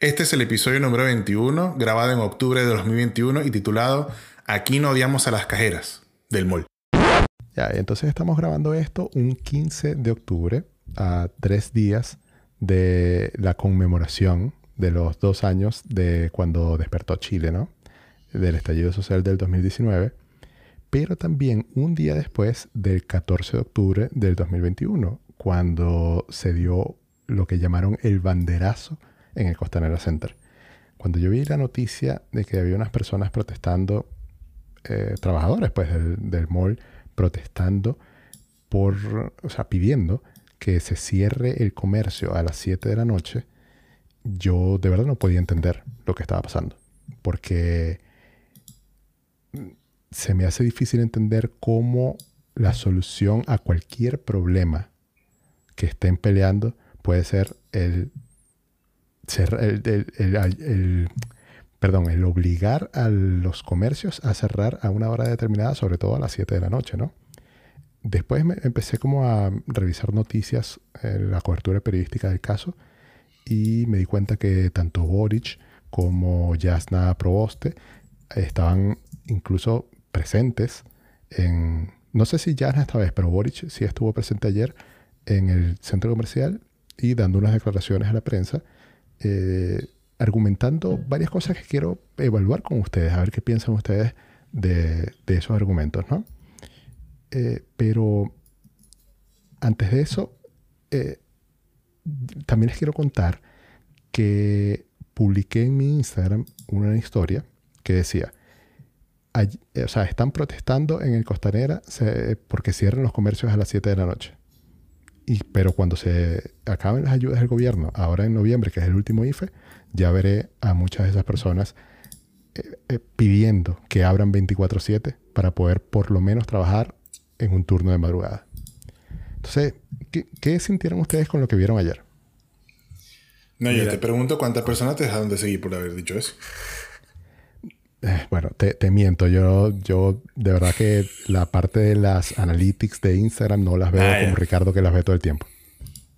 Este es el episodio número 21, grabado en octubre de 2021 y titulado Aquí no odiamos a las cajeras, del mall. Ya, entonces estamos grabando esto un 15 de octubre, a tres días de la conmemoración de los dos años de cuando despertó Chile, ¿no? Del estallido social del 2019, pero también un día después del 14 de octubre del 2021, cuando se dio lo que llamaron el banderazo en el Costanera Center. Cuando yo vi la noticia de que había unas personas protestando, eh, trabajadores pues del, del mall, protestando por, o sea, pidiendo que se cierre el comercio a las 7 de la noche, yo de verdad no podía entender lo que estaba pasando. Porque se me hace difícil entender cómo la solución a cualquier problema que estén peleando puede ser el, el, perdón, el obligar a los comercios a cerrar a una hora determinada, sobre todo a las 7 de la noche, ¿no? Después me empecé como a revisar noticias, en la cobertura periodística del caso, y me di cuenta que tanto Boric como Jasna Proboste estaban incluso presentes en, no sé si Jasna esta vez, pero Boric sí estuvo presente ayer en el centro comercial y dando unas declaraciones a la prensa, eh, argumentando varias cosas que quiero evaluar con ustedes, a ver qué piensan ustedes de, esos argumentos, ¿no? Eh, pero antes de eso, eh, también les quiero contar que publiqué en mi Instagram una historia que decía, o sea, están protestando en el Costanera porque cierran los comercios a las 7 de la noche. Y, pero cuando se acaben las ayudas del gobierno, ahora en noviembre, que es el último IFE, ya veré a muchas de esas personas eh, pidiendo que abran 24/7 para poder por lo menos trabajar en un turno de madrugada. Entonces, ¿qué, sintieron ustedes con lo que vieron ayer? No, yo te pregunto cuántas personas te dejaron de seguir por haber dicho eso. Eh, bueno, te, miento. Yo, yo, de verdad que la parte de las analytics de Instagram no las veo ah, como Ricardo que las ve todo el tiempo.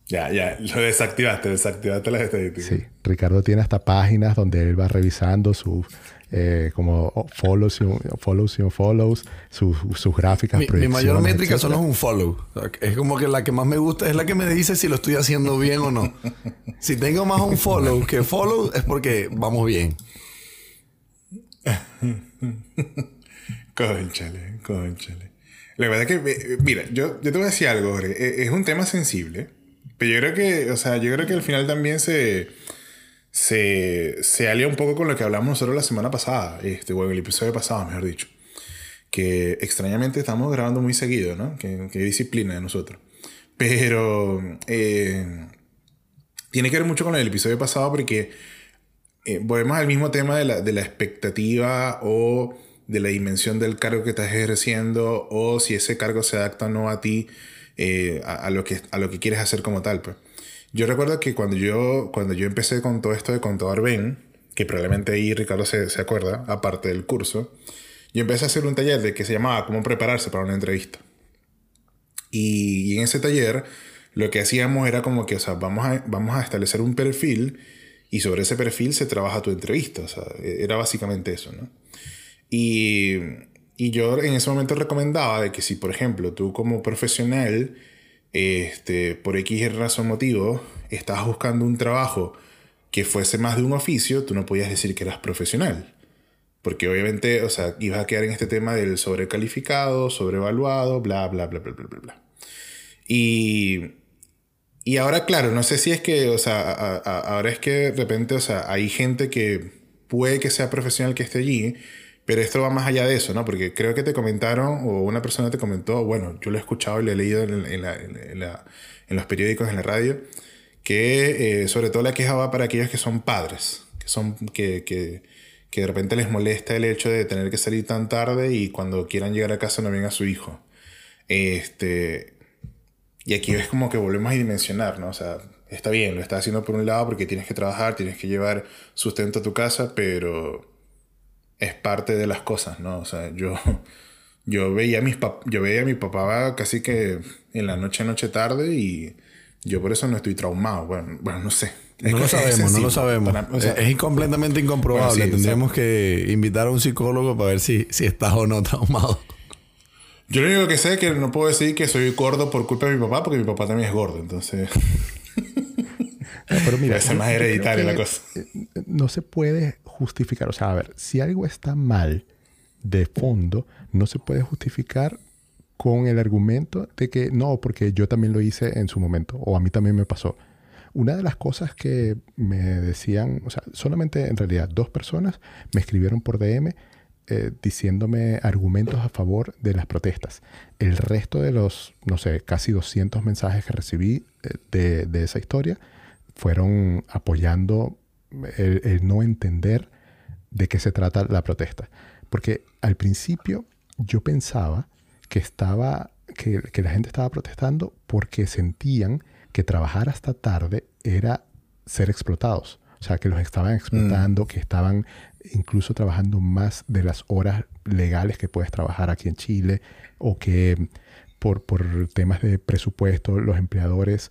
Ya, ya, lo desactivaste, desactivaste las estadísticas. Sí, Ricardo tiene hasta páginas donde él va revisando sus eh, como follows, follows y follows, sus, sus gráficas. Mi, mi mayor métrica solo es un follow. es como que la que más me gusta es la que me dice si lo estoy haciendo bien o no. si tengo más un follow que follow es porque vamos bien. Conchale, conchale. La verdad es que, mira, yo, yo te voy a decir algo, e, Es un tema sensible. Pero yo creo que, o sea, yo creo que al final también se se, se alia un poco con lo que hablamos nosotros la semana pasada, este, o el episodio pasado, mejor dicho. Que extrañamente estamos grabando muy seguido, ¿no? Que, disciplina de nosotros. Pero eh, tiene que ver mucho con el episodio pasado porque eh, volvemos al mismo tema de la, de la expectativa o de la dimensión del cargo que estás ejerciendo o si ese cargo se adapta o no a ti, eh, a, lo que, a lo que quieres hacer como tal. Pues. Yo recuerdo que cuando yo, cuando yo empecé con todo esto de contador Ben, que probablemente ahí Ricardo se, se acuerda, aparte del curso, yo empecé a hacer un taller de que se llamaba Cómo prepararse para una entrevista. Y, en ese taller lo que hacíamos era como que, o sea, vamos a, vamos a establecer un perfil y sobre ese perfil se trabaja tu entrevista. O sea, e, era básicamente eso, ¿no? Y, y yo en ese momento recomendaba de que si, por ejemplo, tú como profesional este, por X razón motivo, estabas buscando un trabajo que fuese más de un oficio, tú no podías decir que eras profesional. Porque obviamente, o sea, ibas a quedar en este tema del sobrecalificado, sobrevaluado, bla, bla, bla, bla, bla, bla, bla. Y, y ahora, claro, no sé si es que, o sea, ahora es que de repente, o sea, hay gente que puede que sea profesional que esté allí, pero esto va más allá de eso, ¿no? Porque creo que te comentaron, o una persona te comentó, bueno, yo lo he escuchado y lo he leído en, los periódicos, en la radio, que eh, sobre todo la queja va para aquellos que son padres, que, son, que, que, de repente les molesta el hecho de tener que salir tan tarde y cuando quieran llegar a casa no venga su hijo. Este, y aquí ves como que volvemos a dimensionar, ¿no? O sea, está bien, lo estás haciendo por un lado porque tienes que trabajar, tienes que llevar sustento a tu casa, pero es parte de las cosas, ¿no? O sea, yo, yo, veía, a mis yo veía a mi papá casi que en la noche, noche, tarde y yo por eso no estoy traumado. Bueno, bueno no sé. no lo sabemos, no lo sabemos. es, completamente incomprobable. Tendríamos que invitar a un psicólogo para ver si, si estás o no traumado. Yo lo único que sé es que no puedo decir que soy gordo por culpa de mi papá, porque mi papá también es gordo, entonces. pero mira, es más hereditaria la cosa. Eh, no se puede justificar. O sea, a ver, si algo está mal de fondo, no se puede justificar con el argumento de que no, porque yo también lo hice en su momento, o a mí también me pasó. Una de las cosas que me decían, o sea, solamente en realidad dos personas me escribieron por DM eh, diciéndome argumentos a favor de las protestas. El resto de los, no sé, casi 200 mensajes que recibí eh, de, esa historia fueron apoyando el, no entender de qué se trata la protesta. Porque al principio yo pensaba que estaba, que, que la gente estaba protestando porque sentían que trabajar hasta tarde era ser explotados. O sea, que los estaban explotando, mm. que estaban incluso trabajando más de las horas legales que puedes trabajar aquí en Chile, o que por, por temas de presupuesto los empleadores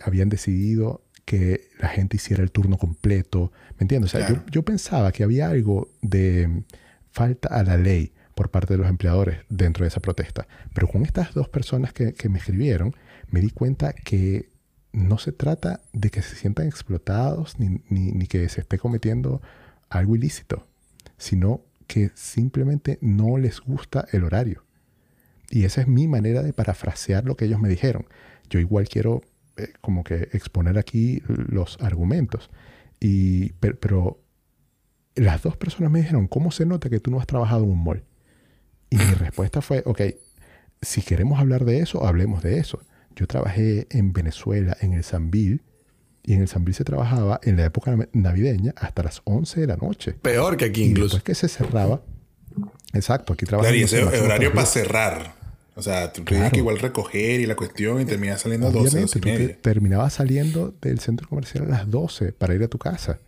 habían decidido que la gente hiciera el turno completo. ¿Me entiendes? O sea, yo, yo, pensaba que había algo de falta a la ley por parte de los empleadores dentro de esa protesta. Pero con estas dos personas que, que me escribieron, me di cuenta que no se trata de que se sientan explotados ni, que se esté cometiendo algo ilícito, sino que simplemente no les gusta el horario. Y esa es mi manera de parafrasear lo que ellos me dijeron. Yo igual quiero eh, como que exponer aquí los argumentos. Y, pero, pero, las dos personas me dijeron, ¿cómo se nota que tú no has trabajado en un mall? Y mi respuesta fue, ok, si queremos hablar de eso, hablemos de eso. Yo trabajé en Venezuela, en el Sambil, y en el Sambil se trabajaba en la época navideña hasta las 11 de la noche. Peor que aquí incluso. Después que se cerraba. Exacto, aquí trabajaba. Claro, y ese horario para cerrar. O sea, tú tenías que igual recoger y la cuestión y terminabas saliendo a 12, 12 y media. terminabas saliendo del centro comercial a las 12 para ir a tu casa.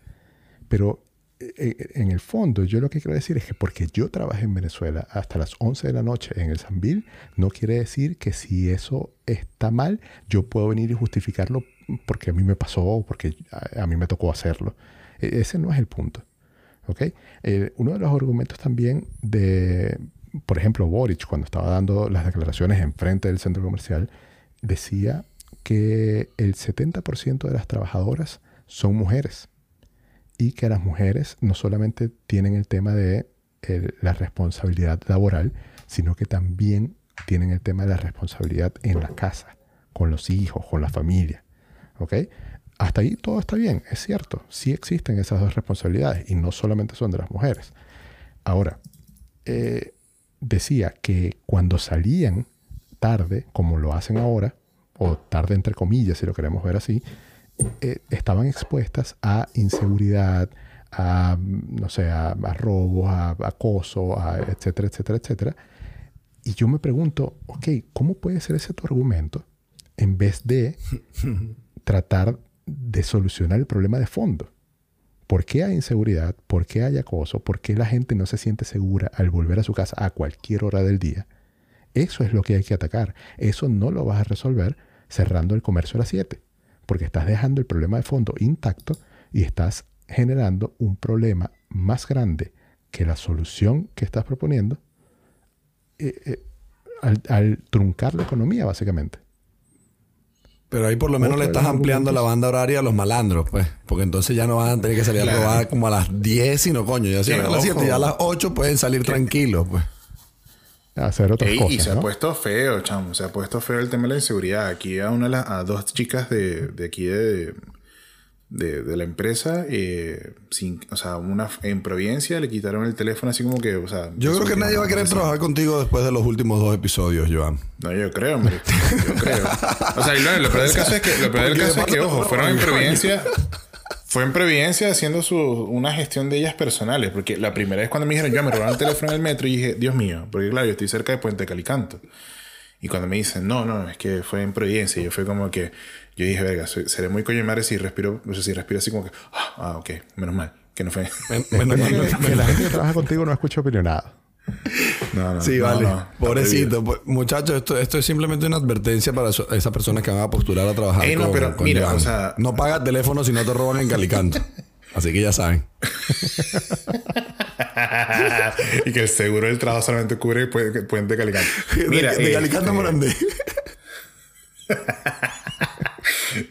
Pero eh, eh, en el fondo, yo lo que quiero decir es que porque yo trabajé en Venezuela hasta las 11 de la noche en el Sanville, no quiere decir que si eso está mal, yo puedo venir y justificarlo porque a mí me pasó o porque a, mí me tocó hacerlo. E, ese no es el punto. ¿ok? Eh, uno de los argumentos también de, por ejemplo, Boric, cuando estaba dando las declaraciones en frente del centro comercial, decía que el 70% de las trabajadoras son mujeres y que las mujeres no solamente tienen el tema de la responsabilidad laboral, sino que también tienen el tema de la responsabilidad en la casa, con los hijos, con la familia. ¿Ok? Hasta ahí todo está bien, es cierto. Sí existen esas dos responsabilidades y no solamente son de las mujeres. Ahora, eh, decía que cuando salían tarde, como lo hacen ahora, o tarde entre comillas, si lo queremos ver así, eh, estaban expuestas a inseguridad, a, no sé, a, robos, a, acoso, a etcétera, etcétera, etcétera. Y yo me pregunto, ok, ¿cómo puede ser ese tu argumento en vez de tratar de solucionar el problema de fondo? ¿Por qué hay inseguridad? ¿Por qué hay acoso? ¿Por qué la gente no se siente segura al volver a su casa a cualquier hora del día? Eso es lo que hay que atacar. Eso no lo vas a resolver cerrando el comercio a las 7 porque estás dejando el problema de fondo intacto y estás generando un problema más grande que la solución que estás proponiendo eh, eh, al, truncar la economía, básicamente. Pero ahí por lo menos le estás ampliando la banda horaria a los malandros, pues. Porque entonces ya no van a tener que salir a probar como a las 10, sino coño, ya a las 7, ya a las 8 pueden salir tranquilos, pues hacer otras cosas. Y se ha puesto feo, chamo. Se ha puesto feo el tema de la inseguridad. Aquí a, una, a dos chicas de, de aquí de, de, la empresa, eh, sin, o sea, una en Providencia le quitaron el teléfono así como que, o sea... Yo creo que nadie va a querer trabajar contigo después de los últimos dos episodios, Joan. No, yo creo, hombre. Yo creo. O sea, y lo, peor del caso es que, lo peor del caso es que, ojo, fueron en Providencia... Fue en Providencia haciendo su, una gestión de ellas personales, porque la primera vez cuando me dijeron, yo me robaron el teléfono en el metro y dije, Dios mío, porque claro, yo estoy cerca de Puente Calicanto. Y cuando me dicen, no, no, es que fue en Providencia, yo fue como que, yo dije, verga, seré muy coño madre si respiro, o sea, si respiro así como que, ah, ah ok, menos mal, que no fue. Menos mal. que la gente que trabaja contigo no escucha opinionado. No, no, sí, vale. Pobrecito. Muchachos, esto, esto es simplemente una advertencia para esas personas que van a postular a trabajar no, pero mira, o sea... No paga teléfono si no te roban en Calicanto. Así que ya saben. y que el seguro del trabajo solamente cubre Puente Calicanto. Mira, de, Calicanto Morandé.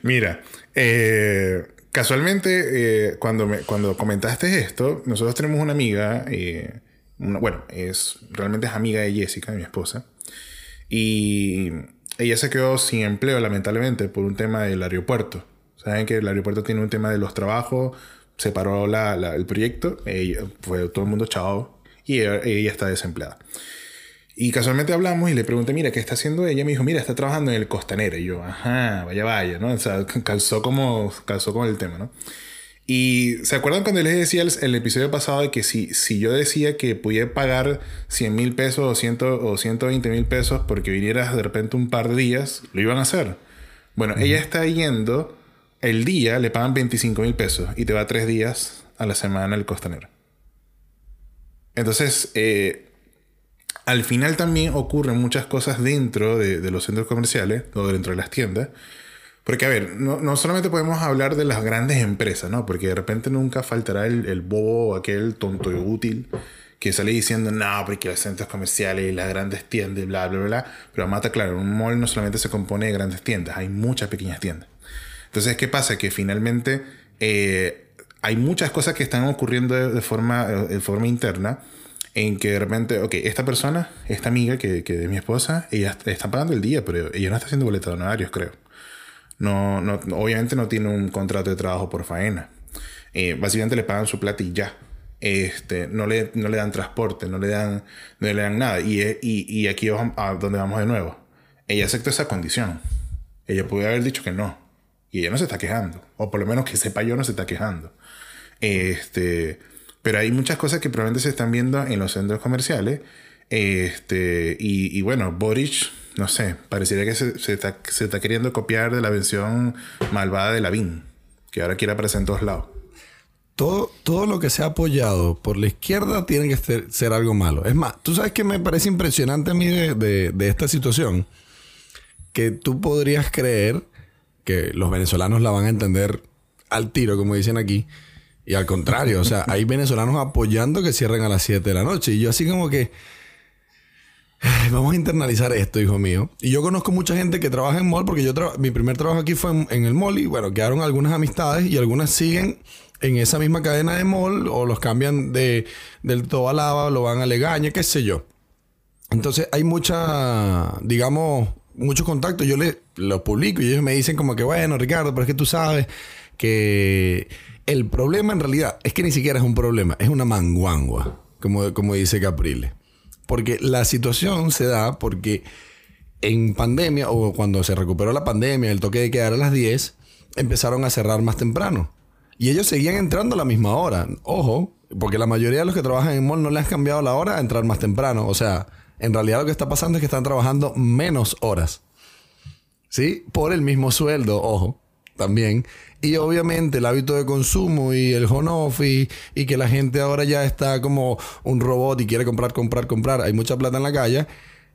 Mira, eh, casualmente, eh, cuando, me, cuando comentaste esto, nosotros tenemos una amiga, eh, bueno, es realmente es amiga de Jessica, mi esposa, y ella se quedó sin empleo, lamentablemente, por un tema del aeropuerto. Saben que el aeropuerto tiene un tema de los trabajos, separó el proyecto, fue todo el mundo chao, y ella está desempleada. Y casualmente hablamos y le pregunté, mira, ¿qué está haciendo ella? Me dijo, mira, está trabajando en el Costanera. Y yo, ajá, vaya, vaya, ¿no? O sea, calzó como, calzó con el tema, ¿no? Y ¿se acuerdan cuando les decía el, el, episodio pasado de que si, si yo decía que pudiera pagar 100 mil pesos o, 100, o 120 mil pesos porque vinieras de repente un par de días, lo iban a hacer? Bueno, ella está yendo, el día le pagan 25 mil pesos y te va tres días a la semana el costanero. Entonces, eh, al final también ocurren muchas cosas dentro de, los centros comerciales o dentro de las tiendas. Porque, a ver, no, solamente podemos hablar de las grandes empresas, ¿no? Porque de repente nunca faltará el, el bobo, aquel tonto y útil, que sale diciendo, no, porque los centros comerciales y las grandes tiendas, bla, bla, bla. Pero mata, claro, un mall no solamente se compone de grandes tiendas, hay muchas pequeñas tiendas. Entonces, ¿qué pasa? Que finalmente eh, hay muchas cosas que están ocurriendo de, forma, de forma interna en que de repente, ok, esta persona, esta amiga que, que es mi esposa, ella está pagando el día, pero ella no está haciendo boleta de honorarios, creo. No, no, obviamente no tiene un contrato de trabajo por faena. Eh, básicamente le pagan su plata y ya. Este, no, le, no le dan transporte, no le dan, no le dan nada. Y, y, y aquí vamos a donde vamos de nuevo. Ella aceptó esa condición. Ella puede haber dicho que no. Y ella no se está quejando. O por lo menos que sepa yo no se está quejando. Este pero hay muchas cosas que probablemente se están viendo en los centros comerciales. Este, y, bueno, Boric, no sé, parecería que se, está, queriendo copiar de la versión malvada de Lavín, que ahora quiere aparecer en todos lados. Todo, todo lo que sea apoyado por la izquierda tiene que ser, algo malo. Es más, tú sabes que me parece impresionante a mí de, de esta situación, que tú podrías creer que los venezolanos la van a entender al tiro, como dicen aquí, y al contrario, o sea, hay venezolanos apoyando que cierren a las 7 de la noche. Y yo así como que... Vamos a internalizar esto, hijo mío. Y yo conozco mucha gente que trabaja en mall porque yo mi primer trabajo aquí fue en, el mall y bueno, quedaron algunas amistades y algunas siguen en esa misma cadena de mall o los cambian de, del todo lava, lo van a Legaña, qué sé yo. Entonces hay mucha, digamos, mucho contacto. Yo le, lo publico y ellos me dicen como que, bueno, Ricardo, pero es que tú sabes que el problema en realidad es que ni siquiera es un problema, es una manguangua, como, como dice Caprile. Porque la situación se da porque en pandemia o cuando se recuperó la pandemia, el toque de quedar a las 10, empezaron a cerrar más temprano. Y ellos seguían entrando a la misma hora. Ojo, porque la mayoría de los que trabajan en mall no les han cambiado la hora a entrar más temprano. O sea, en realidad lo que está pasando es que están trabajando menos horas. ¿Sí? Por el mismo sueldo, ojo, también. Y obviamente el hábito de consumo y el home office y, que la gente ahora ya está como un robot y quiere comprar, comprar, comprar. Hay mucha plata en la calle.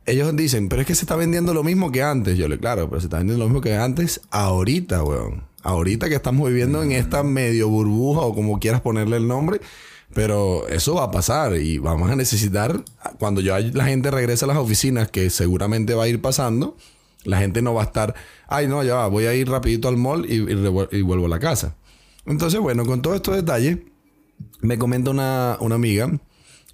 Ellos dicen, pero es que se está vendiendo lo mismo que antes. Yo le, claro, pero se está vendiendo lo mismo que antes ahorita, weón. Ahorita que estamos viviendo en esta medio burbuja o como quieras ponerle el nombre. Pero eso va a pasar y vamos a necesitar, cuando ya la gente regrese a las oficinas, que seguramente va a ir pasando, la gente no va a estar, ay, no, ya va, voy a ir rapidito al mall y, vuelvo a la casa. Entonces, bueno, con todos estos detalles, me comenta una, amiga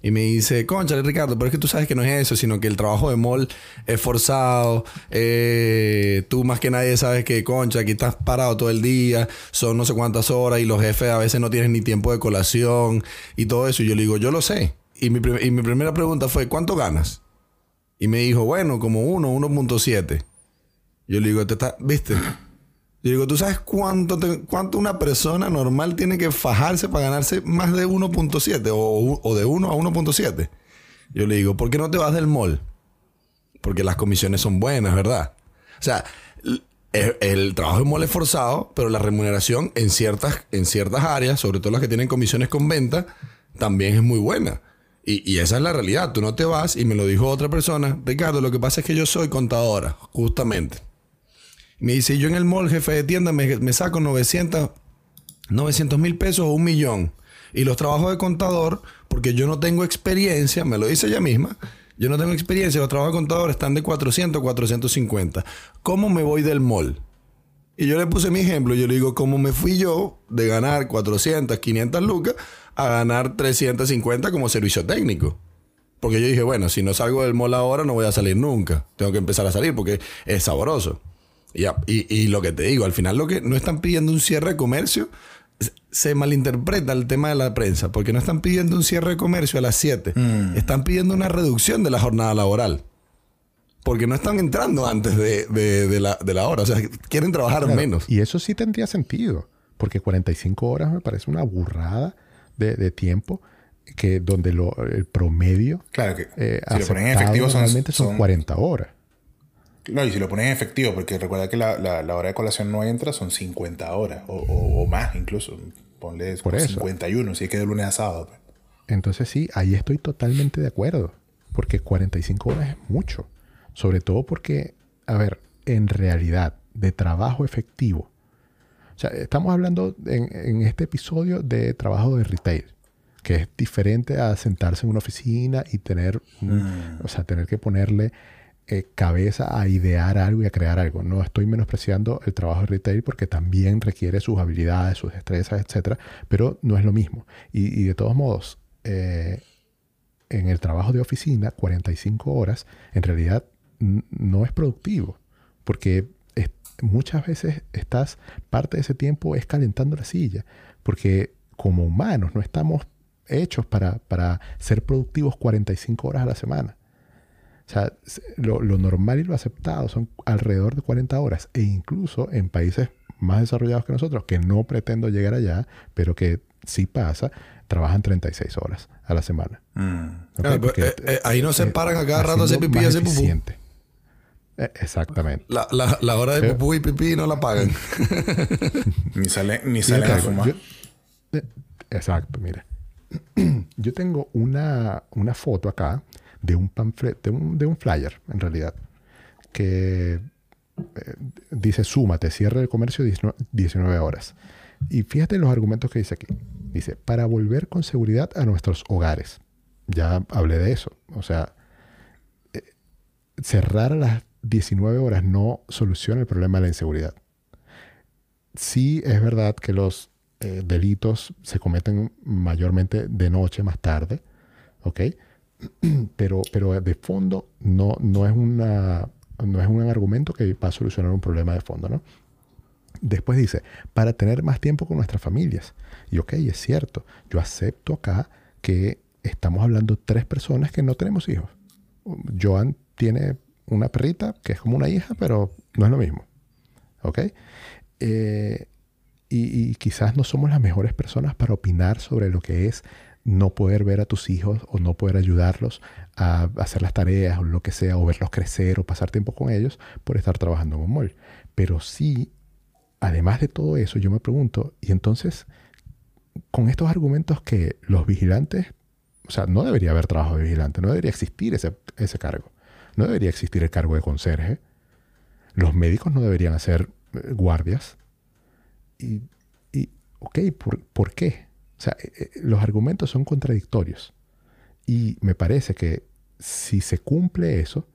y me dice, concha, Ricardo, pero es que tú sabes que no es eso, sino que el trabajo de mall es forzado. Eh, tú más que nadie sabes que, concha, aquí estás parado todo el día, son no sé cuántas horas y los jefes a veces no tienen ni tiempo de colación y todo eso. Y yo le digo, yo lo sé. Y mi, y mi primera pregunta fue, ¿cuánto ganas? Y me dijo, bueno, como 1, 1.7. Yo le digo, te está, ¿viste? Yo digo, ¿tú sabes cuánto, cuánto una persona normal tiene que fajarse para ganarse más de 1.7 o, de 1 a 1.7? Yo le digo, ¿por qué no te vas del mall? Porque las comisiones son buenas, ¿verdad? O sea, el, trabajo en mall es forzado, pero la remuneración en ciertas, en ciertas áreas, sobre todo las que tienen comisiones con venta, también es muy buena. Y, y, esa es la realidad. Tú no te vas y me lo dijo otra persona. Ricardo, lo que pasa es que yo soy contadora, justamente. Me dice, yo en el mall, jefe de tienda, me, saco 900 mil pesos o un millón. Y los trabajos de contador, porque yo no tengo experiencia, me lo dice ella misma, yo no tengo experiencia, los trabajos de contador están de 400 a 450. ¿Cómo me voy del mall? Y yo le puse mi ejemplo, yo le digo, ¿cómo me fui yo de ganar 400, 500 lucas a ganar 350 como servicio técnico? Porque yo dije, bueno, si no salgo del mall ahora no voy a salir nunca. Tengo que empezar a salir porque es sabroso. Y, y, lo que te digo, al final lo que no están pidiendo un cierre de comercio, se malinterpreta el tema de la prensa, porque no están pidiendo un cierre de comercio a las 7, mm. están pidiendo una reducción de la jornada laboral. Porque no están entrando antes de, la, hora, o sea, quieren trabajar menos. Y eso sí tendría sentido, porque 45 horas me parece una burrada de, tiempo que donde lo, el promedio claro que eh, si lo ponen en efectivo son, son 40 horas. No, y si lo pones en efectivo, porque recuerda que la, hora de colación no entra, son 50 horas, o, más incluso. Ponle Por 51, si es que de lunes a sábado. Pues. Entonces sí, ahí estoy totalmente de acuerdo, porque 45 horas es mucho. Sobre todo porque, a ver, en realidad, de trabajo efectivo. O sea, estamos hablando en, este episodio de trabajo de retail, que es diferente a sentarse en una oficina y tener, mm. o sea, tener que ponerle eh, cabeza a idear algo y a crear algo. No estoy menospreciando el trabajo de retail porque también requiere sus habilidades, sus destrezas, etc. Pero no es lo mismo. Y, de todos modos, eh, en el trabajo de oficina, 45 horas, en realidad no es productivo. Porque muchas veces estás, parte de ese tiempo es calentando la silla. Porque como humanos no estamos hechos para, para ser productivos 45 horas a la semana. O sea, lo, normal y lo aceptado son alrededor de 40 horas. E incluso en países más desarrollados que nosotros, que no pretendo llegar allá, pero que sí pasa, trabajan 36 horas a la semana. Mm. Pues, eh, eh, ahí no se paran a cada rato a hacer pipí y hacer pupú. Eh, exactamente. La, hora de pupú y pipí no la pagan. ni sale, ni sale a fumar. exacto, mira. yo tengo una, una foto acá de un panfleto, de un, flyer, en realidad, que eh, dice súmate, cierre el comercio 19 horas. Y fíjate los argumentos que dice aquí. Dice, para volver con seguridad a nuestros hogares. Ya hablé de eso. O sea, eh, cerrar a las 19 horas no soluciona el problema de la inseguridad. Sí es verdad que los eh, delitos se cometen mayormente de noche, más tarde, ¿ok? pero, pero de fondo no, no, es una, no es un argumento que va a solucionar un problema de fondo, ¿no? Después dice, para tener más tiempo con nuestras familias. Y ok, es cierto, yo acepto acá que estamos hablando tres personas que no tenemos hijos. Joan tiene una perrita que es como una hija, pero no es lo mismo. ¿Ok? Eh, y, y, quizás no somos las mejores personas para opinar sobre lo que es no poder ver a tus hijos o no poder ayudarlos a hacer las tareas o lo que sea, o verlos crecer o pasar tiempo con ellos por estar trabajando en un mall. Pero sí, además de todo eso, yo me pregunto, y entonces, con estos argumentos que los vigilantes, o sea, no debería haber trabajo de vigilante, no debería existir ese, ese cargo, no debería existir el cargo de conserje, los médicos no deberían hacer eh, guardias. Y, y ok, ¿por, ¿por qué? O sea, eh, eh, los argumentos son contradictorios. Y me parece que si se cumple eso,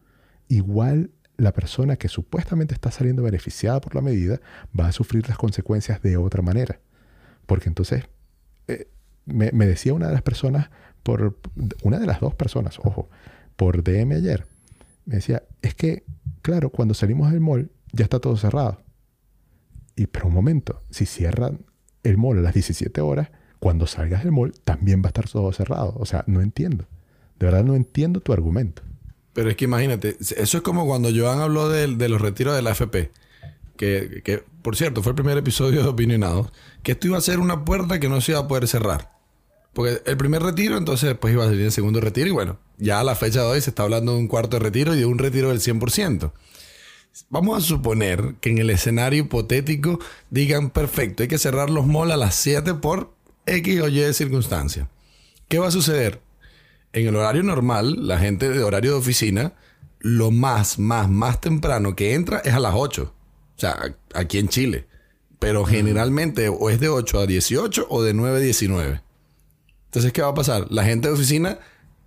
igual la persona que supuestamente está saliendo beneficiada por la medida va a sufrir las consecuencias de otra manera. Porque entonces, eh, me, decía una de las personas, por una de las dos personas, ojo, por DM ayer, me decía, es que, claro, cuando salimos del mall ya está todo cerrado. Y pero un momento, si cierran el mall a las 17 horas, cuando salgas del mall también va a estar todo cerrado. O sea, no entiendo. De verdad no entiendo tu argumento. Pero es que imagínate, eso es como cuando Joan habló de, los retiros de la FP. Que, que, por cierto, fue el primer episodio de Opinionados. Que esto iba a ser una puerta que no se iba a poder cerrar. Porque el primer retiro, entonces después iba a salir el segundo retiro. Y bueno, ya a la fecha de hoy se está hablando de un cuarto de retiro y de un retiro del 100%. Vamos a suponer que en el escenario hipotético digan, perfecto, hay que cerrar los malls a las 7 por X o Y circunstancia. ¿Qué va a suceder? en el horario normal, la gente de horario de oficina, lo más, más, más temprano que entra es a las 8. O sea, aquí en Chile. Pero generalmente o es de 8 a 18 o de 9 a 19. Entonces, ¿qué va a pasar? La gente de oficina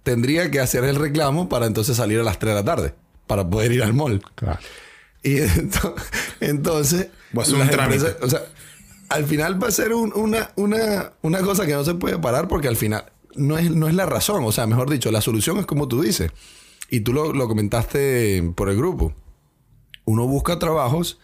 tendría que hacer el reclamo para entonces salir a las 3 de la tarde. Para poder ir al mall. Claro. Y ento- entonces... Empresas- o sea, al final va a ser un- una, una, una cosa que no se puede parar porque al final no es, no es la razón. O sea, mejor dicho, la solución es como tú dices. Y tú lo, lo comentaste por el grupo. Uno busca trabajos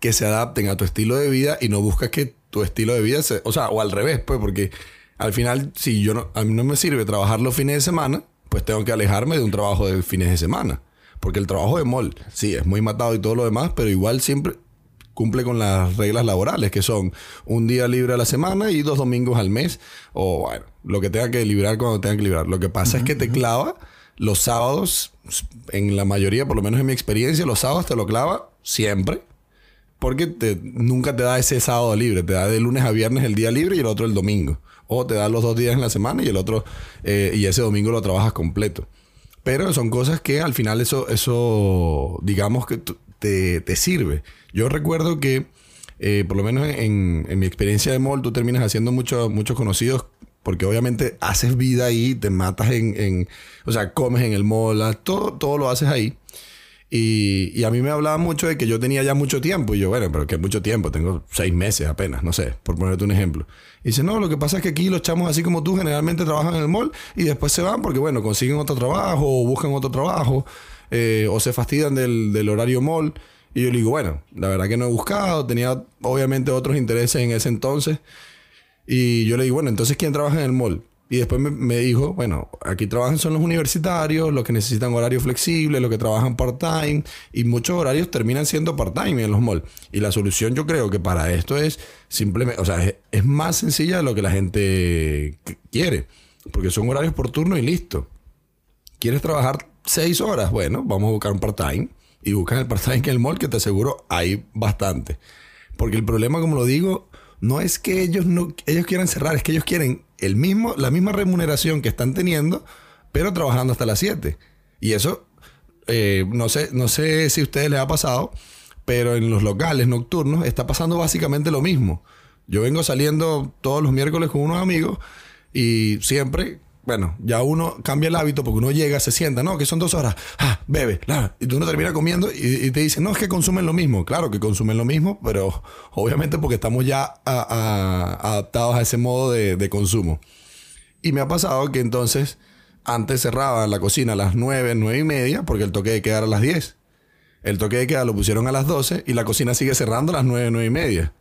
que se adapten a tu estilo de vida y no buscas que tu estilo de vida se... O sea, o al revés, pues, porque al final, si yo no, a mí no me sirve trabajar los fines de semana, pues tengo que alejarme de un trabajo de fines de semana. Porque el trabajo de mall, sí, es muy matado y todo lo demás, pero igual siempre cumple con las reglas laborales, que son un día libre a la semana y dos domingos al mes, o bueno, lo que tenga que librar cuando tenga que librar. Lo que pasa es que te clava los sábados, en la mayoría, por lo menos en mi experiencia, los sábados te lo clava siempre, porque te, nunca te da ese sábado libre, te da de lunes a viernes el día libre y el otro el domingo. O te da los dos días en la semana y el otro, eh, y ese domingo lo trabajas completo. Pero son cosas que al final eso, eso digamos que te, sirve. Yo recuerdo que, eh, por lo menos en, mi experiencia de mall, tú terminas haciendo mucho- muchos conocidos porque obviamente haces vida ahí, te matas en, o sea, comes en el mall, ah, todo, todo lo haces ahí. Y, y a mí me hablaba mucho de que yo tenía ya mucho tiempo. Y yo, bueno, pero que mucho tiempo, tengo seis meses apenas, no sé, por ponerte un ejemplo. Y dice, no, lo que pasa es que aquí los chamos así como tú generalmente trabajan en el mall y después se van porque, bueno, consiguen otro trabajo o buscan otro trabajo eh, o se fastidian del, del horario mall. Y yo le digo, bueno, la verdad que no he buscado, tenía obviamente otros intereses en ese entonces. Y yo le digo, bueno, entonces ¿quién trabaja en el mall? Y después me, dijo, bueno, aquí trabajan son los universitarios, los que necesitan horario flexible, los que trabajan part-time, y muchos horarios terminan siendo part-time en los malls. Y la solución yo creo que para esto es simplemente, o sea, es, es más sencilla de lo que la gente qu- quiere, porque son horarios por turno y listo. ¿Quieres trabajar seis horas? Bueno, vamos a buscar un part-time. Y buscan el part-time en el mall, que te aseguro hay bastante. Porque el problema, como lo digo, no es que ellos no ellos quieran cerrar, es que ellos quieren el mismo, la misma remuneración que están teniendo, pero trabajando hasta las 7. Y eso, eh, no, sé, no sé si a ustedes les ha pasado, pero en los locales nocturnos está pasando básicamente lo mismo. Yo vengo saliendo todos los miércoles con unos amigos y siempre, bueno, ya uno cambia el hábito porque uno llega, se sienta, no, que son dos horas, ah, bebe, claro. Y tú uno termina comiendo y, te dicen, no, es que consumen lo mismo. Claro que consumen lo mismo, pero obviamente porque estamos ya adaptados a ese modo de, consumo. Y me ha pasado que entonces antes cerraban la cocina a las 9, 9 y media porque el toque de queda era a las 10. El toque de queda lo pusieron a las 12 y la cocina sigue cerrando a las 9, 9 y media.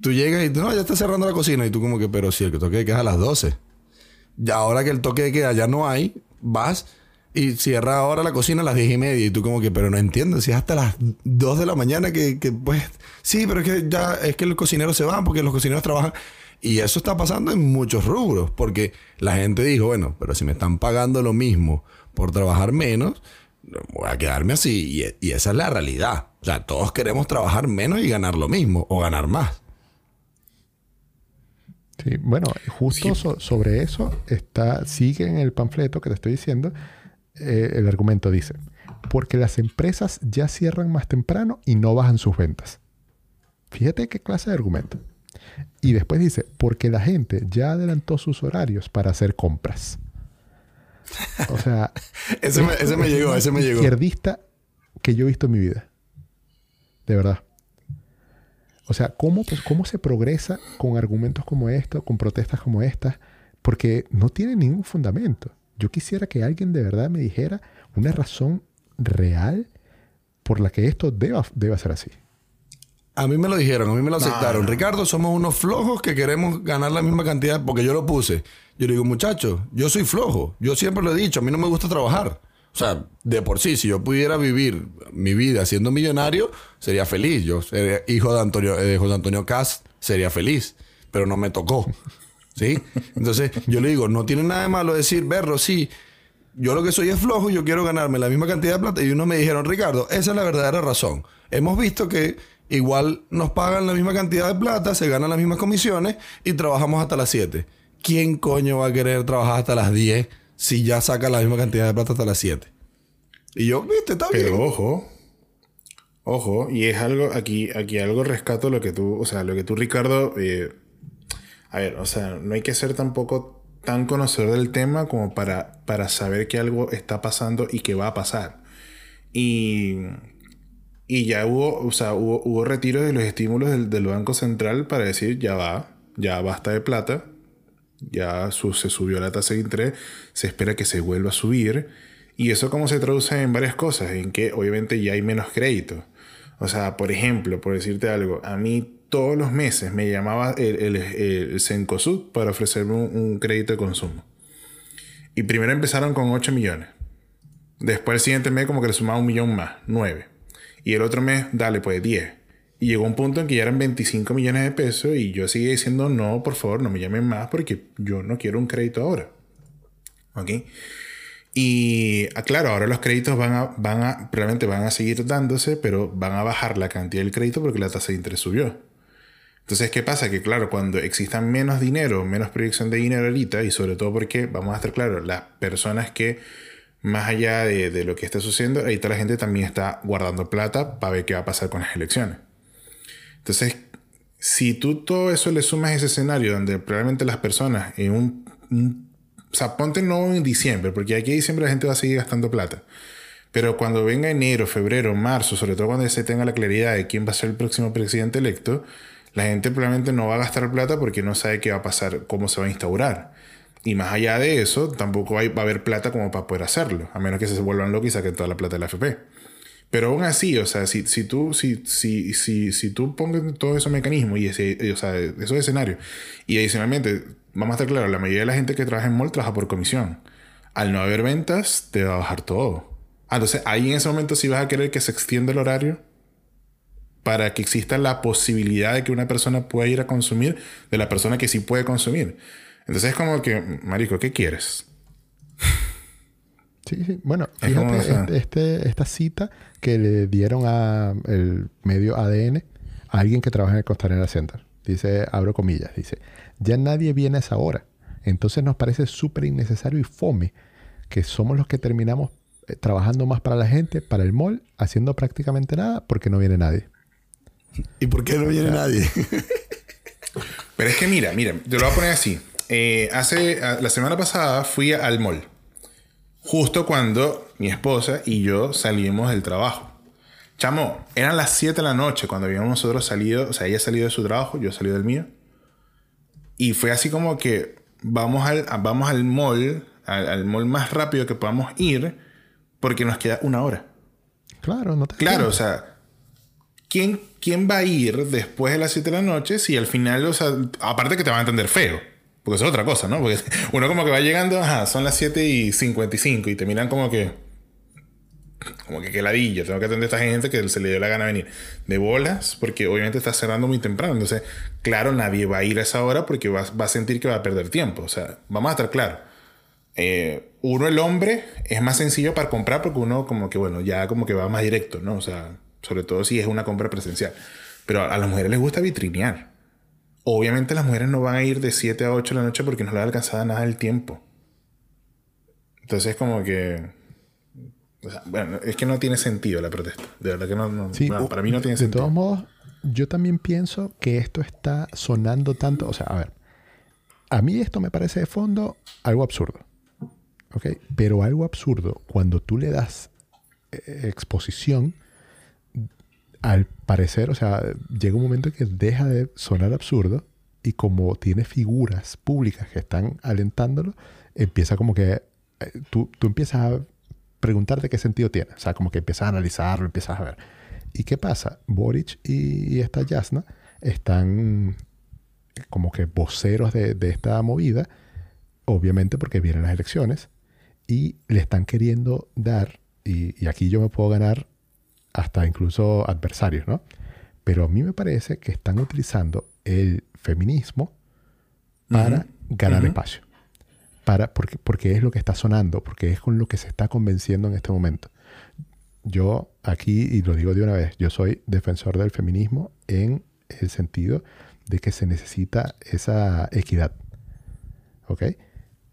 Tú llegas y tú, no, ya está cerrando la cocina. Y tú como que, pero si el toque de queda a las 12. Ya ahora que el toque de queda ya no hay, vas y cierra ahora la cocina a las 10 y media. Y tú como que, pero no entiendo, si es hasta las 2 de la mañana que, que pues, sí, pero es que ya es que los cocineros se van porque los cocineros trabajan. Y eso está pasando en muchos rubros, porque la gente dijo, bueno, pero si me están pagando lo mismo por trabajar menos, voy a quedarme así. Y, y esa es la realidad. O sea, todos queremos trabajar menos y ganar lo mismo o ganar más. Sí, bueno, justo so- sobre eso está, sigue en el panfleto que te estoy diciendo, eh, el argumento dice, porque las empresas ya cierran más temprano y no bajan sus ventas. Fíjate qué clase de argumento. Y después dice, porque la gente ya adelantó sus horarios para hacer compras. O sea, Ese me, ese me llegó, ese me llegó. izquierdista que yo he visto en mi vida. De verdad. O sea, ¿cómo, pues, ¿cómo se progresa con argumentos como estos, con protestas como estas? Porque no tiene ningún fundamento. Yo quisiera que alguien de verdad me dijera una razón real por la que esto deba, deba ser así. A mí me lo dijeron, a mí me lo aceptaron. no. Ricardo, somos unos flojos que queremos ganar la misma cantidad porque yo lo puse. Yo le digo, muchachos, yo soy flojo. Yo siempre lo he dicho, a mí no me gusta trabajar. O sea, de por sí, si yo pudiera vivir mi vida siendo millonario, sería feliz. Yo sería hijo de Antonio, eh, de José Antonio Cast, sería feliz. Pero no me tocó. ¿Sí? Entonces, yo le digo, no tiene nada de malo decir, verlo, sí. Yo lo que soy es flojo y yo quiero ganarme la misma cantidad de plata. Y unos me dijeron, Ricardo, esa es la verdadera razón. Hemos visto que igual nos pagan la misma cantidad de plata, se ganan las mismas comisiones y trabajamos hasta las 7. ¿Quién coño va a querer trabajar hasta las 10 si ya saca la misma cantidad de plata hasta las 7? Y yo, viste, está Pero bien. ojo, ojo, y es algo, aquí, aquí algo rescato lo que tú, o sea, lo que tú, Ricardo, eh, a ver, o sea, no hay que ser tampoco tan conocedor del tema como para, para saber que algo está pasando y que va a pasar. Y, y ya hubo, o sea, hubo, hubo retiros de los estímulos del, del Banco Central para decir, ya va, ya basta de plata, ya se subió la tasa de interés, se espera que se vuelva a subir. Y eso cómo se traduce en varias cosas, en que obviamente ya hay menos crédito. O sea, por ejemplo, por decirte algo, a mí todos los meses me llamaba el, el, el Cencosud para ofrecerme un, un crédito de consumo. Y primero empezaron con 8 millones. Después el siguiente mes como que le sumaba un millón más, 9. Y el otro mes, dale, pues 10. Y llegó un punto en que ya eran 25 millones de pesos y yo seguía diciendo, no, por favor, no me llamen más porque yo no quiero un crédito ahora. ¿Ok? Y ah, claro, ahora los créditos van a, van a, realmente van a seguir dándose, pero van a bajar la cantidad del crédito porque la tasa de interés subió. Entonces, ¿qué pasa? Que claro, cuando existan menos dinero, menos proyección de dinero ahorita, y sobre todo porque, vamos a estar claros, las personas que, más allá de, de lo que está sucediendo, ahorita la gente también está guardando plata para ver qué va a pasar con las elecciones. Entonces, si tú todo eso le sumas a ese escenario donde probablemente las personas en un, un- o sea, ponte no en diciembre, porque aquí en diciembre la gente va a seguir gastando plata. Pero cuando venga enero, febrero, marzo, sobre todo cuando se tenga la claridad de quién va a ser el próximo presidente electo, la gente probablemente no va a gastar plata porque no sabe qué va a pasar, cómo se va a instaurar. Y más allá de eso, tampoco va a haber plata como para poder hacerlo, a menos que se vuelvan locos y saquen toda la plata de la FP. Pero aún así, o sea, si, si tú, si, si, si, si tú pongas todos esos mecanismos y ese, o sea, esos escenarios, y adicionalmente, vamos a estar claros, la mayoría de la gente que trabaja en mall trabaja por comisión. Al no haber ventas, te va a bajar todo. Ah, entonces ahí en ese momento sí vas a querer que se extienda el horario para que exista la posibilidad de que una persona pueda ir a consumir de la persona que sí puede consumir. Entonces es como que, marico, ¿qué quieres? Sí, sí. Bueno, Es como, fíjate o sea- este, este- esta cita que le dieron a el medio ADN a alguien que trabaja en el Costanera Center. Dice, abro comillas, dice, ya nadie viene a esa hora. Entonces nos parece súper innecesario y fome que somos los que terminamos eh, trabajando más para la gente, para el mall, haciendo prácticamente nada porque no viene nadie. ¿Y por qué no viene nadie? Pero es que mira, mira, te lo voy a poner así. Eh, hace, a- la semana pasada fui al mall. Justo cuando mi esposa y yo salimos del trabajo. Chamo, eran las 7 de la noche cuando habíamos nosotros salido. O sea, ella salido de su trabajo, yo salí del mío. Y fue así como que vamos al, vamos al mall, al, al mall más rápido que podamos ir, porque nos queda una hora. Claro, no te Claro, o sea, ¿quién, ¿quién va a ir después de las 7 de la noche si al final, o sea, aparte que te van a entender feo? Porque eso es otra cosa, ¿no? Porque uno como que va llegando, ajá, son las 7 y 55 y te miran como que... Como que qué ladilla, tengo que atender a esta gente que se le dio la gana de venir de bolas, porque obviamente está cerrando muy temprano. Entonces, claro, nadie va a ir a esa hora porque va, va a sentir que va a perder tiempo. O sea, vamos a estar claros. Eh, uno, el hombre, es más sencillo para comprar porque uno como que, bueno, ya como que va más directo, ¿no? O sea, sobre todo si es una compra presencial. Pero a, a las mujeres les gusta vitrinear. Obviamente las mujeres no van a ir de 7 a 8 de la noche porque no les alcanzaba nada el tiempo. Entonces como que... o sea, bueno, es que no tiene sentido la protesta. De verdad que no... no- Sí, bueno, para mí no tiene de sentido. todos modos, yo también pienso que esto está sonando tanto. O sea, a ver, a mí esto me parece de fondo algo absurdo. ¿Ok? Pero algo absurdo, cuando tú le das eh, exposición, al parecer, o sea, llega un momento que deja de sonar absurdo y como tiene figuras públicas que están alentándolo, empieza como que eh, tú, tú empiezas a preguntarte qué sentido tiene. O sea, como que empiezas a analizarlo, empiezas a ver. ¿Y qué pasa? Boric y, y esta Yasna están como que voceros de, esta movida, obviamente porque vienen las elecciones, y le están queriendo dar, y aquí yo me puedo ganar hasta incluso adversarios, ¿no? Pero a mí me parece que están utilizando el feminismo para ganar espacio. Para, porque, porque es lo que está sonando, porque es con lo que se está convenciendo en este momento. Yo aquí, y lo digo de una vez, yo soy defensor del feminismo en el sentido de que se necesita esa equidad. ¿Ok?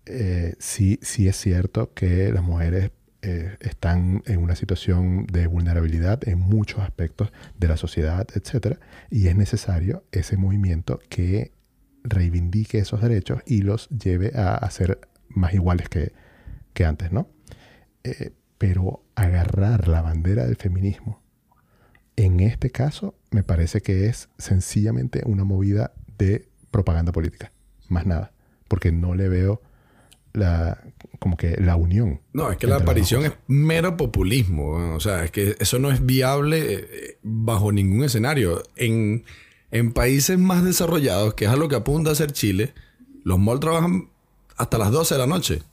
eh, sí, sí es cierto que las mujeres eh, están en una situación de vulnerabilidad en muchos aspectos de la sociedad, etc. Y es necesario ese movimiento que reivindique esos derechos y los lleve a, ser más iguales que, antes, ¿no? Eh, pero agarrar la bandera del feminismo, en este caso, me parece que es sencillamente una movida de propaganda política, más nada, porque no le veo la como que la unión. No, es que la aparición es mero populismo, o sea, es que eso no es viable eh, bajo ningún escenario. En, en países más desarrollados, que es a lo que apunta a ser Chile, los malls trabajan hasta las 12 de la noche.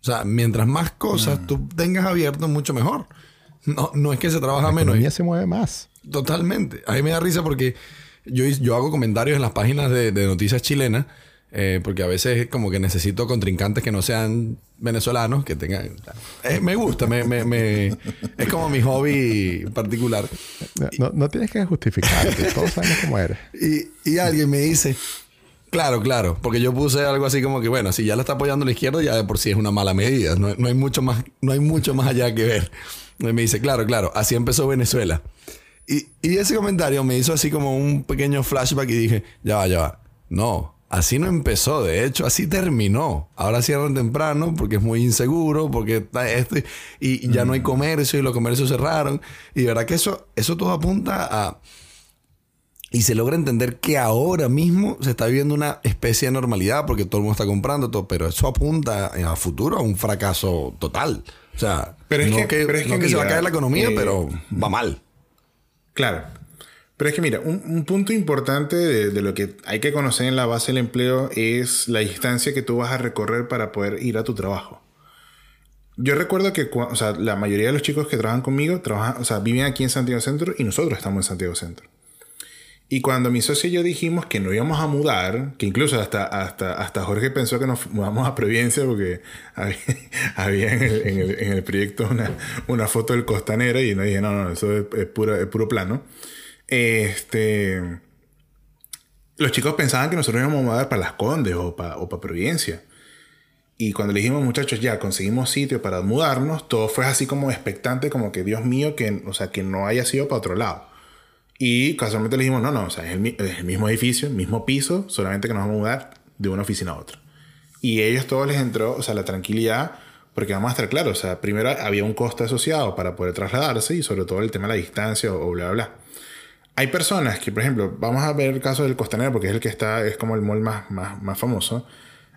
O sea, mientras más cosas mm. tú tengas abierto, mucho mejor. No, no es que se trabaja menos. La se mueve más. Totalmente. A mí me da risa porque yo, yo hago comentarios en las páginas de, noticias chilenas. Eh, porque a veces como que necesito contrincantes que no sean venezolanos, que tengan... Eh, me gusta, me, me, es como mi hobby particular. No, no tienes que justificarte, todos sabemos cómo eres. Y, y, alguien me dice, claro, claro, porque yo puse algo así como que, bueno, si ya la está apoyando la izquierda, ya de por sí es una mala medida, no, no hay, mucho más, no hay mucho más allá que ver. Y me dice, claro, claro, así empezó Venezuela. Y, y, ese comentario me hizo así como un pequeño flashback y dije, ya va, ya va. No, así no empezó, de hecho, así terminó. Ahora cierran temprano porque es muy inseguro, porque está este, y, ya no hay mm. comercio y los comercios cerraron. Y de verdad que eso, eso todo apunta a... Y se logra entender que ahora mismo se está viviendo una especie de normalidad porque todo el mundo está comprando todo, pero eso apunta a futuro a un fracaso total. O sea, pero es que, pero es que, se va a caer la economía, eh, pero va mal. Claro. Pero es que mira, un, punto importante de, lo que hay que conocer en la base del empleo es la distancia que tú vas a recorrer para poder ir a tu trabajo. Yo recuerdo que la mayoría de los chicos que trabajan conmigo trabajan, o sea, viven aquí en Santiago Centro y nosotros estamos en Santiago Centro. Y cuando mi socio y yo dijimos que no íbamos a mudar, que incluso hasta, hasta, hasta Jorge pensó que nos mudamos a Providencia porque había, en, el, proyecto una, foto del costanera y no dije, no, no, eso es puro plano. Este, los chicos pensaban que nosotros íbamos a mudar para Las Condes o para, Providencia. Y cuando le dijimos, muchachos, ya conseguimos sitio para mudarnos, todo fue así como expectante, como que Dios mío, que, o sea, que no haya sido para otro lado. Y casualmente le dijimos, no, no, o sea, es el, mismo edificio, el mismo piso, solamente que nos vamos a mudar de una oficina a otra. Y ellos todos les entró, o sea, la tranquilidad, porque vamos a estar claros, o sea, primero había un costo asociado para poder trasladarse y sobre todo el tema de la distancia o, bla, bla, bla. Hay personas que, por ejemplo, vamos a ver el caso del Costanera, porque es el que está, es como el mall más, más, más famoso.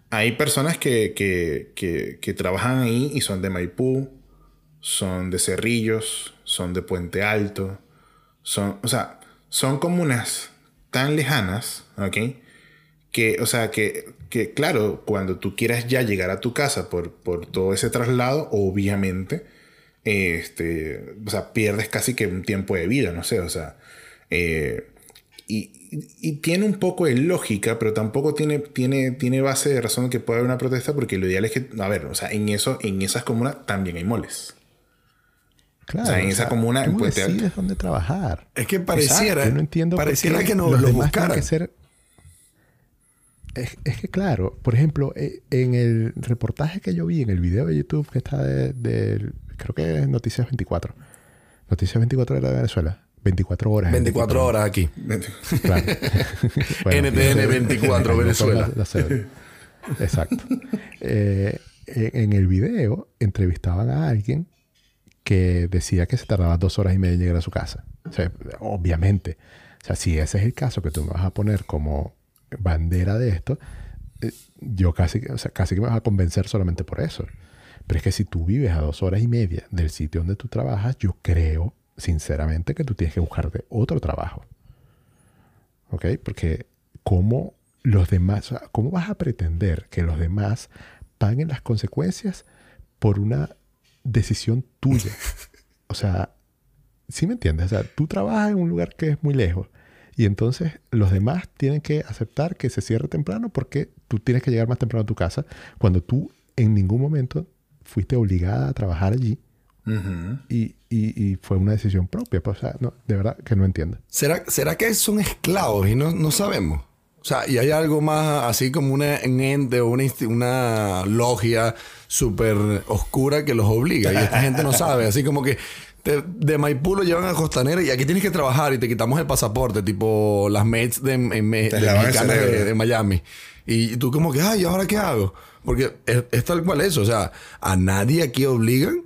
Hay personas que, que, que, que trabajan ahí y son de Maipú, son de Cerrillos, son de Puente Alto, son, o sea, son comunas tan lejanas, ¿ok? Que, o sea, que, que claro, cuando tú quieras ya llegar a tu casa por, por todo ese traslado, obviamente, este, o sea, pierdes casi que un tiempo de vida, no sé, o sea, eh, y, y, tiene un poco de lógica, pero tampoco tiene, tiene, tiene base de razón que pueda haber una protesta, porque lo ideal es que, a ver, o sea, en, eso, en esas comunas también hay moles. Claro, o sea, en esa comuna tú decides dónde trabajar. Es que pareciera, no entiendo pareciera que no lo buscaran. Que ser... es, es, que claro, por ejemplo, eh, en el reportaje que yo vi en el video de YouTube que está de, creo que es Noticias 24. Noticias 24 era de Venezuela. 24 horas. 24, horas aquí. Claro. NTN 24 Venezuela. Exacto. Eh, en el video entrevistaban a alguien que decía que se tardaba dos horas y media en llegar a su casa. O sea, obviamente. O sea, si ese es el caso que tú me vas a poner como bandera de esto, eh, yo casi, o sea, casi que me vas a convencer solamente por eso. Pero es que si tú vives a dos horas y media del sitio donde tú trabajas, yo creo, sinceramente, que tú tienes que buscarte otro trabajo. ¿Ok? Porque ¿cómo los demás, cómo vas a pretender que los demás paguen las consecuencias por una decisión tuya. O sea, ¿sí me entiendes? O sea, tú trabajas en un lugar que es muy lejos y entonces los demás tienen que aceptar que se cierre temprano porque tú tienes que llegar más temprano a tu casa cuando tú en ningún momento fuiste obligada a trabajar allí. Y, y, fue una decisión propia. Pues, o sea, no, de verdad que no entiendo. ¿Será, ¿Será que son esclavos y no, no sabemos? O sea, y hay algo más así como una, un ente o una, una logia súper oscura que los obliga. Y esta gente no sabe. Así como que te- de Maipú lo llevan a Costanera y aquí tienes que trabajar y te quitamos el pasaporte, tipo las Mets de, en- de Miami. Y tú como que, ay, ¿y ahora qué hago? Porque es, es tal cual eso. O sea, a nadie aquí obligan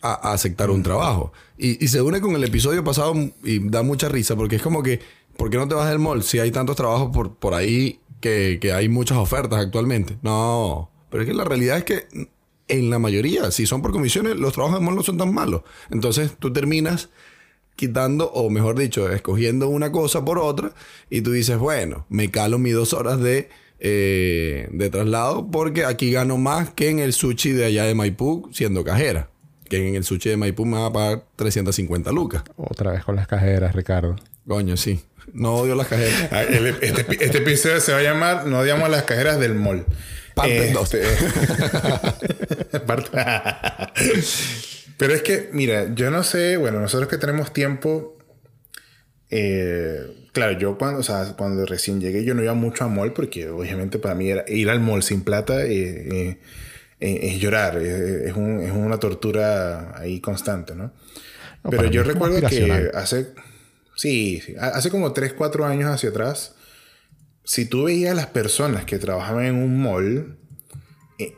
a, aceptar un trabajo. Y, y se une con el episodio pasado y da mucha risa porque es como que, ¿por qué no te vas del mall si hay tantos trabajos por, por ahí que, que hay muchas ofertas actualmente? No, pero es que la realidad es que en la mayoría, si son por comisiones, los trabajos de mall no son tan malos. Entonces tú terminas quitando, o mejor dicho, escogiendo una cosa por otra y tú dices, bueno, me calo mis dos horas de, eh, de traslado porque aquí gano más que en el sushi de allá de Maipú siendo cajera. Que en el sushi de Maipú me va a pagar 350 lucas. Otra vez con las cajeras, Ricardo. Coño, sí. No odio las cajeras. Ah, el- Este, este episodio se va a llamar No odiamos las cajeras del mall. Parte dos. Este- Parte- Pero es que, mira, yo no sé, bueno, nosotros que tenemos tiempo, eh, claro, yo cuando, o sea, cuando recién llegué yo no iba mucho a mall porque obviamente para mí era ir al mall sin plata eh, eh, eh, es llorar, es, un- es una tortura ahí constante, ¿no? No, Pero yo recuerdo que hace, sí, sí, ha- hace como 3, 4 años hacia atrás, si tú veías a las personas que trabajaban en un mall, eh,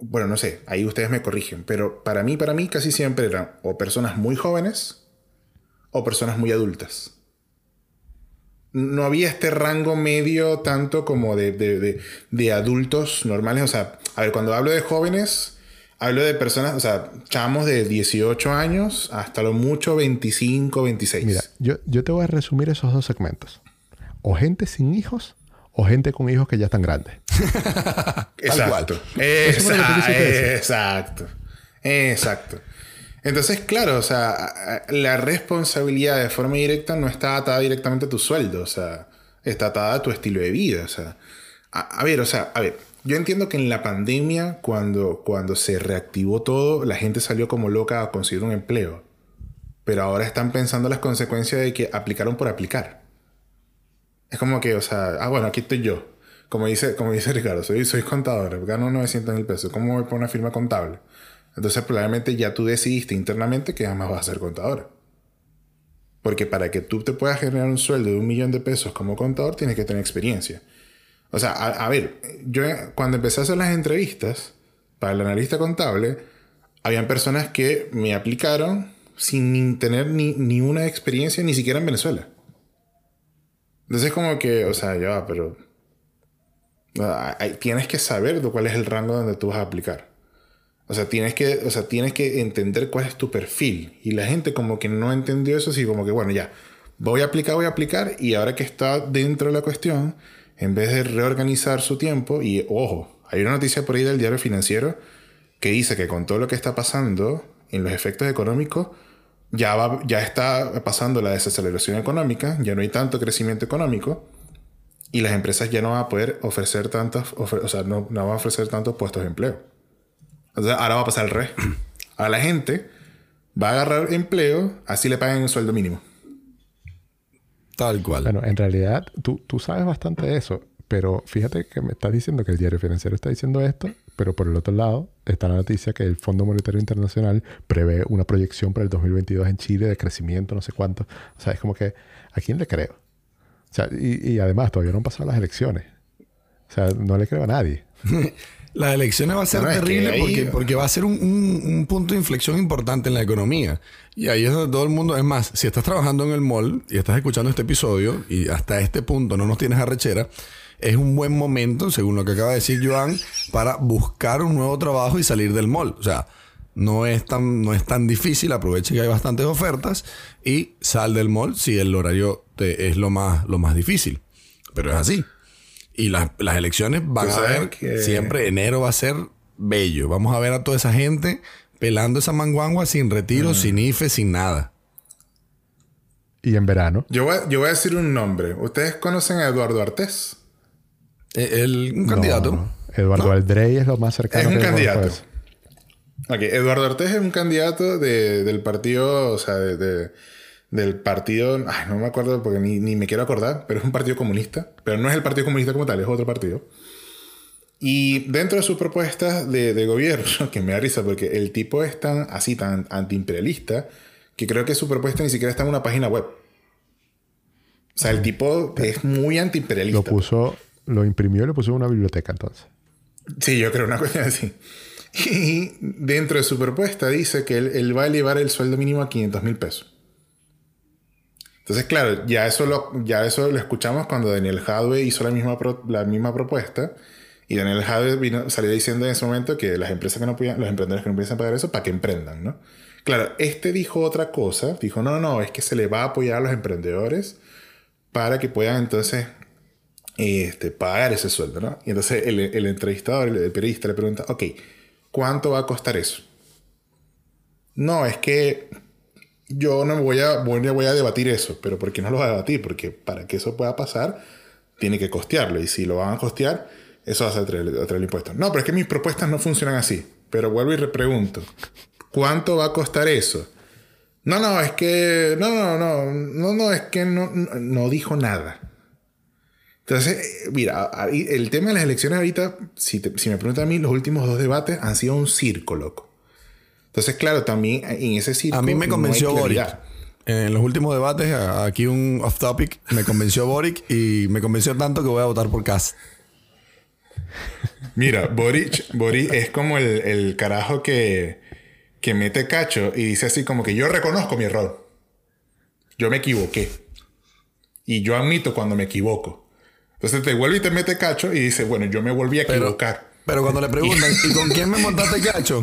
bueno, no sé, ahí ustedes me corrigen, pero para mí, para mí casi siempre eran o personas muy jóvenes o personas muy adultas. No había este rango medio tanto como de, de- de- de adultos normales. O sea, a ver, cuando hablo de jóvenes, hablo de personas, o sea, chamos de 18 años hasta lo mucho 25, 26. Mira, yo, yo te voy a resumir esos dos segmentos. O gente sin hijos o gente con hijos que ya están grandes. Exacto. Decir. exacto. Exacto. Entonces, claro, o sea, la responsabilidad de forma directa no está atada directamente a tu sueldo, o sea, está atada a tu estilo de vida, o sea. A, a ver, o sea, a ver, yo entiendo que en la pandemia, cuando, cuando se reactivó todo, la gente salió como loca a conseguir un empleo. Pero ahora están pensando las consecuencias de que aplicaron por aplicar. Es como que, o sea, ah, bueno, aquí estoy yo. Como dice, como dice Ricardo, soy, soy contador, gano 900 mil pesos. ¿Cómo voy por una firma contable? Entonces, probablemente ya tú decidiste internamente que jamás vas a ser contador. Porque para que tú te puedas generar un sueldo de un millón de pesos como contador, tienes que tener experiencia. O sea, a, ver, yo cuando empecé a hacer las entrevistas para el analista contable, habían personas que me aplicaron sin tener ni, ni una experiencia, ni siquiera en Venezuela. Entonces, como que, o sea, ya, pero. ah, tienes que saber cuál es el rango donde tú vas a aplicar. O sea, tienes que, o sea, tienes que entender cuál es tu perfil. Y la gente, como que no entendió eso, así como que, bueno, ya, voy a aplicar, voy a aplicar. Y ahora que está dentro de la cuestión, en vez de reorganizar su tiempo, y ojo, hay una noticia por ahí del diario financiero que dice que con todo lo que está pasando en los efectos económicos, ya, va, ya está pasando la desaceleración económica, ya no hay tanto crecimiento económico y las empresas ya no van a poder ofrecer tantos, ofre- o sea, no, no a ofrecer tantos puestos de empleo. Entonces ahora va a pasar al revés. A la gente va a agarrar empleo, así le paguen un sueldo mínimo. Tal cual. Bueno, en realidad tú, tú sabes bastante de eso, pero fíjate que me estás diciendo que el diario financiero está diciendo esto, pero por el otro lado está la noticia que el Fondo Monetario Internacional prevé una proyección para el 2022 en Chile de crecimiento, no sé cuánto. O sea, es como que, ¿a quién le creo? O sea, y, y además todavía no han pasado las elecciones. O sea, no le creo a nadie. Las elecciones va a ser No, es que terrible ahí- porque, porque va a ser un, un- un punto de inflexión importante en la economía. Y ahí es donde todo el mundo, es más, si estás trabajando en el mall y estás escuchando este episodio y hasta este punto no nos tienes arrechera, es un buen momento, según lo que acaba de decir Joan, para buscar un nuevo trabajo y salir del mall. O sea, no es tan, no es tan difícil, aprovecha que hay bastantes ofertas y sal del mall si el horario te- es lo más, lo más difícil. Pero es así. Y las, las elecciones van a ver que- siempre enero va a ser bello. Vamos a ver a toda esa gente pelando esa manguangua sin retiro, sin IFE, sin nada. Y en verano, Yo voy, a- yo voy a decir un nombre. ¿Ustedes conocen a Eduardo Artés? Eh, El, un no, candidato. no. Eduardo Aldrey es lo más cercano Es un que candidato. eso. Ok, Eduardo Artés es un candidato de- del partido, o sea, de, de- del partido, ay, no me acuerdo porque ni, ni, me quiero acordar, pero es un partido comunista, pero no es el Partido Comunista como tal, es otro partido. Y dentro de su propuesta de, de gobierno, que me da risa porque el tipo es tan así, tan antiimperialista, que creo que su propuesta ni siquiera está en una página web. O sea, el tipo es muy antiimperialista. Lo puso, lo imprimió y lo puso en una biblioteca entonces. Sí, yo creo una cuestión así. Y dentro de su propuesta dice que él, él va a elevar el sueldo mínimo a 500 mil pesos. Entonces, claro, ya eso, lo, ya eso lo escuchamos cuando Daniel Hadwe hizo la misma, la misma propuesta. Y Daniel Hadwe vino, salió diciendo en ese momento que las empresas que no los emprendedores que no pudiesen pagar eso, para que emprendan, ¿no? Claro, este dijo otra cosa. Dijo, no, no, es que se le va a apoyar a los emprendedores para que puedan entonces este, pagar ese sueldo, ¿no? Y entonces el, el entrevistador, el, el periodista le pregunta, ok, ¿cuánto va a costar eso? No, es que yo no voy a, voy a, voy a debatir eso, pero ¿por qué no lo va a debatir? Porque para que eso pueda pasar, tiene que costearlo. Y si lo van a costear, eso va a traer el impuesto. No, pero es que mis propuestas no funcionan así. Pero vuelvo y repregunto, ¿cuánto va a costar eso? No, no, es que. No, no, no. No, no, es que no, no dijo nada. Entonces, mira, el tema de las elecciones ahorita, si, si me preguntan a mí, los últimos dos debates han sido un circo, loco. Entonces, claro, también en ese circo. A mí me convenció no Boric. En los últimos debates, aquí un off topic, me convenció Boric y me convenció tanto que voy a votar por Cas. Mira, Boric, Boric es como el, el carajo que, que mete cacho y dice así como que yo reconozco mi error. Yo me equivoqué. Y yo admito cuando me equivoco. Entonces te vuelve y te mete cacho y dice, bueno, yo me volví a equivocar. Pero, cuando le preguntan, ¿y con quién me montaste cacho?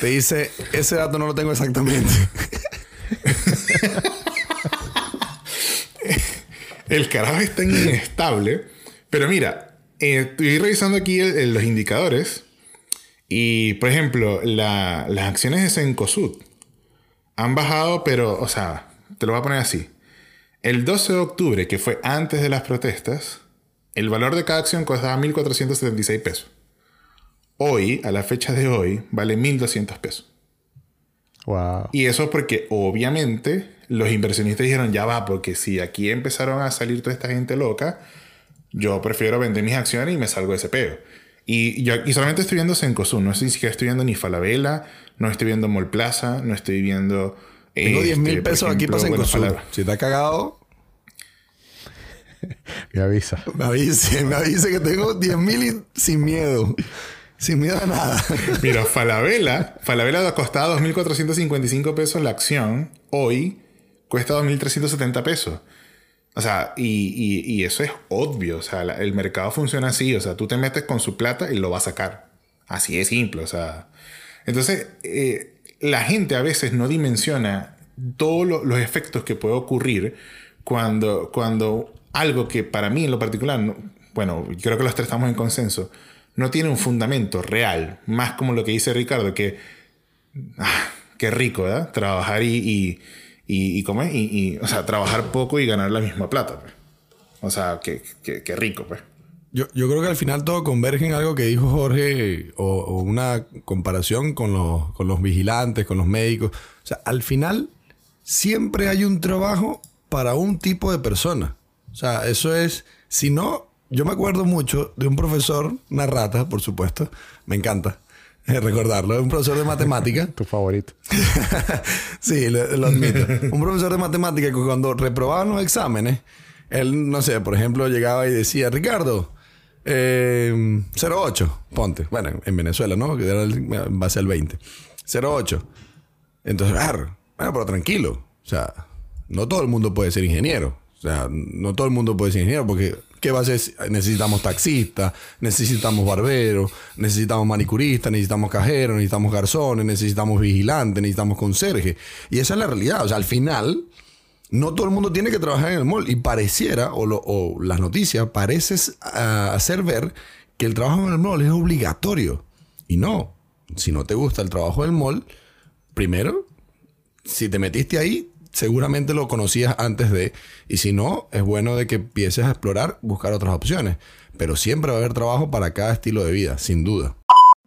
Te dice, ese dato no lo tengo exactamente. el carajo está inestable. Pero mira, eh, estoy revisando aquí el, el, los indicadores. Y, por ejemplo, la, las acciones de Sencosud han bajado, pero, o sea, te lo voy a poner así. El 12 de octubre, que fue antes de las protestas, el valor de cada acción costaba 1.476 pesos. Hoy, a la fecha de hoy, vale 1.200 pesos. Wow. Y eso es porque, obviamente, los inversionistas dijeron, ya va, porque si aquí empezaron a salir toda esta gente loca, yo prefiero vender mis acciones y me salgo de ese peo. Y yo aquí solamente estoy viendo Sencosud, no estoy siquiera estoy viendo ni Falabella, no estoy viendo Mall Plaza, no estoy viendo... Tengo 10 mil este, pesos aquí para Sencosud. Bueno, si te ha cagado... me avisa. Me avise, me avise que tengo 10 mil y sin miedo. Sin miedo a nada. Mira, Falabella, Falabella costaba 2.455 pesos la acción. Hoy cuesta 2.370 pesos. O sea, y, y, eso es obvio. O sea, el mercado funciona así. O sea, tú te metes con su plata y lo vas a sacar. Así es simple. O sea, entonces, eh, la gente a veces no dimensiona todos lo, los efectos que puede ocurrir cuando, cuando algo que para mí en lo particular, no, bueno, creo que los tres estamos en consenso, no tiene un fundamento real, más como lo que dice Ricardo, que, ah, qué rico, ¿verdad? Trabajar y, y, y, y comer, y, y, o sea, trabajar poco y ganar la misma plata, pues. O sea, qué, qué, rico, pues. Yo, yo, creo que al final todo converge en algo que dijo Jorge, o, o una comparación con los, con los vigilantes, con los médicos. O sea, al final siempre hay un trabajo para un tipo de persona. O sea, eso es, si no, yo me acuerdo mucho de un profesor, una rata, por supuesto, me encanta recordarlo, un profesor de matemática. tu favorito. sí, lo, lo, admito. un profesor de matemática que cuando reprobaban los exámenes, él, no sé, por ejemplo, llegaba y decía, Ricardo, eh, 08, ponte. Bueno, en Venezuela, ¿no? Que era el, base al 20. 08. Entonces, bueno, pero tranquilo. O sea, no todo el mundo puede ser ingeniero. O sea, no todo el mundo puede ser ingeniero porque ¿qué va a ser? Necesitamos taxistas, necesitamos barberos, necesitamos manicuristas, necesitamos cajeros, necesitamos garzones, necesitamos vigilantes, necesitamos conserje. Y esa es la realidad. O sea, al final, no todo el mundo tiene que trabajar en el mall. Y pareciera, o, lo, o las noticias, pareces uh, hacer ver que el trabajo en el mall es obligatorio. Y no. Si no te gusta el trabajo del mall, primero, si te metiste ahí, seguramente lo conocías antes de, y si no, es bueno de que empieces a explorar, buscar otras opciones. Pero siempre va a haber trabajo para cada estilo de vida, sin duda.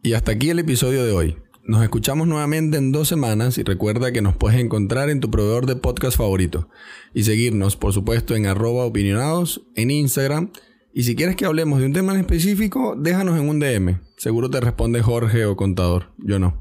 Y hasta aquí el episodio de hoy. Nos escuchamos nuevamente en dos semanas y recuerda que nos puedes encontrar en tu proveedor de podcast favorito y seguirnos, por supuesto, en arroba opinionados, en Instagram. Y si quieres que hablemos de un tema en específico, déjanos en un DM. Seguro te responde Jorge o Contador. Yo no.